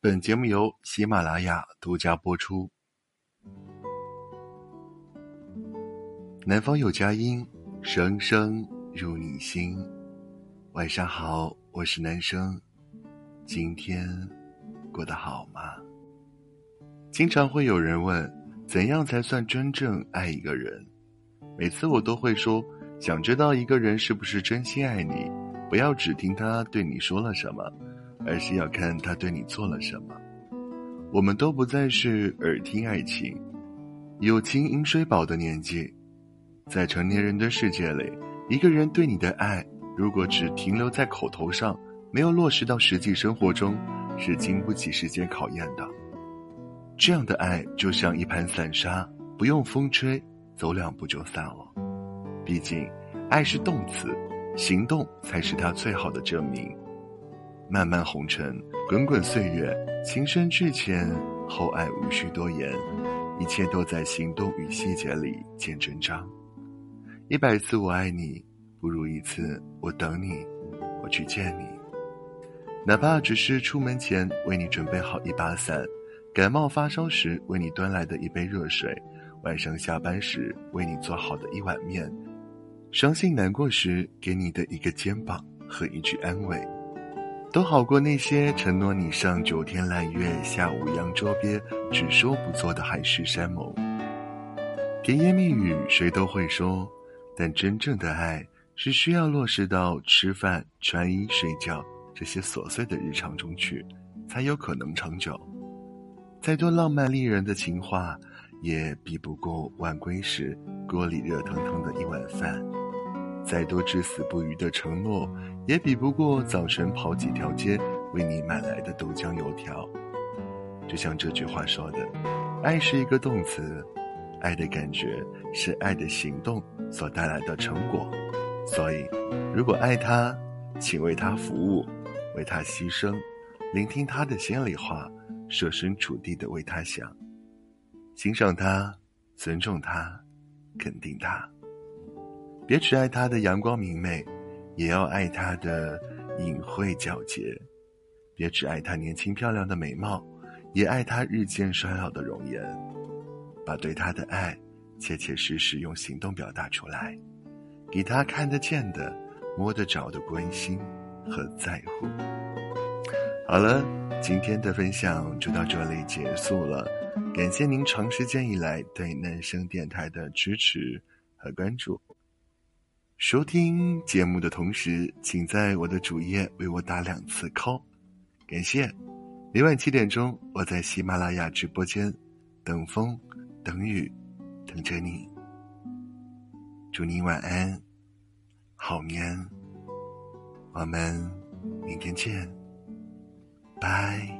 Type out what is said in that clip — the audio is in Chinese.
本节目由喜马拉雅独家播出。南方有佳音，声声入你心。晚上好，我是男生，今天过得好吗？经常会有人问，怎样才算真正爱一个人？每次我都会说，想知道一个人是不是真心爱你，不要只听他对你说了什么。而是要看他对你做了什么。我们都不再是耳听爱情、友情饮水饱的年纪，在成年人的世界里，一个人对你的爱，如果只停留在口头上，没有落实到实际生活中，是经不起时间考验的。这样的爱就像一盘散沙，不用风吹，走两步就散了。毕竟，爱是动词，行动才是它最好的证明。漫漫红尘，滚滚岁月，情深至浅，厚爱无需多言，一切都在行动与细节里见真章。一百次我爱你，不如一次我等你，我去见你。哪怕只是出门前为你准备好一把伞，感冒发烧时为你端来的一杯热水，晚上下班时为你做好的一碗面，伤心难过时给你的一个肩膀和一句安慰。都好过那些承诺你上九天揽月、下五洋捉鳖，只说不做的海誓山盟。甜言蜜语谁都会说，但真正的爱是需要落实到吃饭、穿衣、睡觉这些琐碎的日常中去，才有可能长久。再多浪漫丽人的情话，也比不过晚归时锅里热腾腾的一碗饭。再多至死不渝的承诺，也比不过早晨跑几条街为你买来的豆浆油条。就像这句话说的：“爱是一个动词，爱的感觉是爱的行动所带来的成果。所以，如果爱他，请为他服务，为他牺牲，聆听他的心里话，设身处地的为他想，欣赏他，尊重他，肯定他。”别只爱他的阳光明媚，也要爱他的隐晦皎洁；别只爱他年轻漂亮的美貌，也爱他日渐衰老的容颜。把对他的爱，切切实实用行动表达出来，给他看得见的、摸得着的关心和在乎。好了，今天的分享就到这里结束了。感谢您长时间以来对男生电台的支持和关注。收听节目的同时，请在我的主页为我打两次 call，感谢。每晚七点钟，我在喜马拉雅直播间等风等雨等着你。祝你晚安，好眠。我们明天见，拜。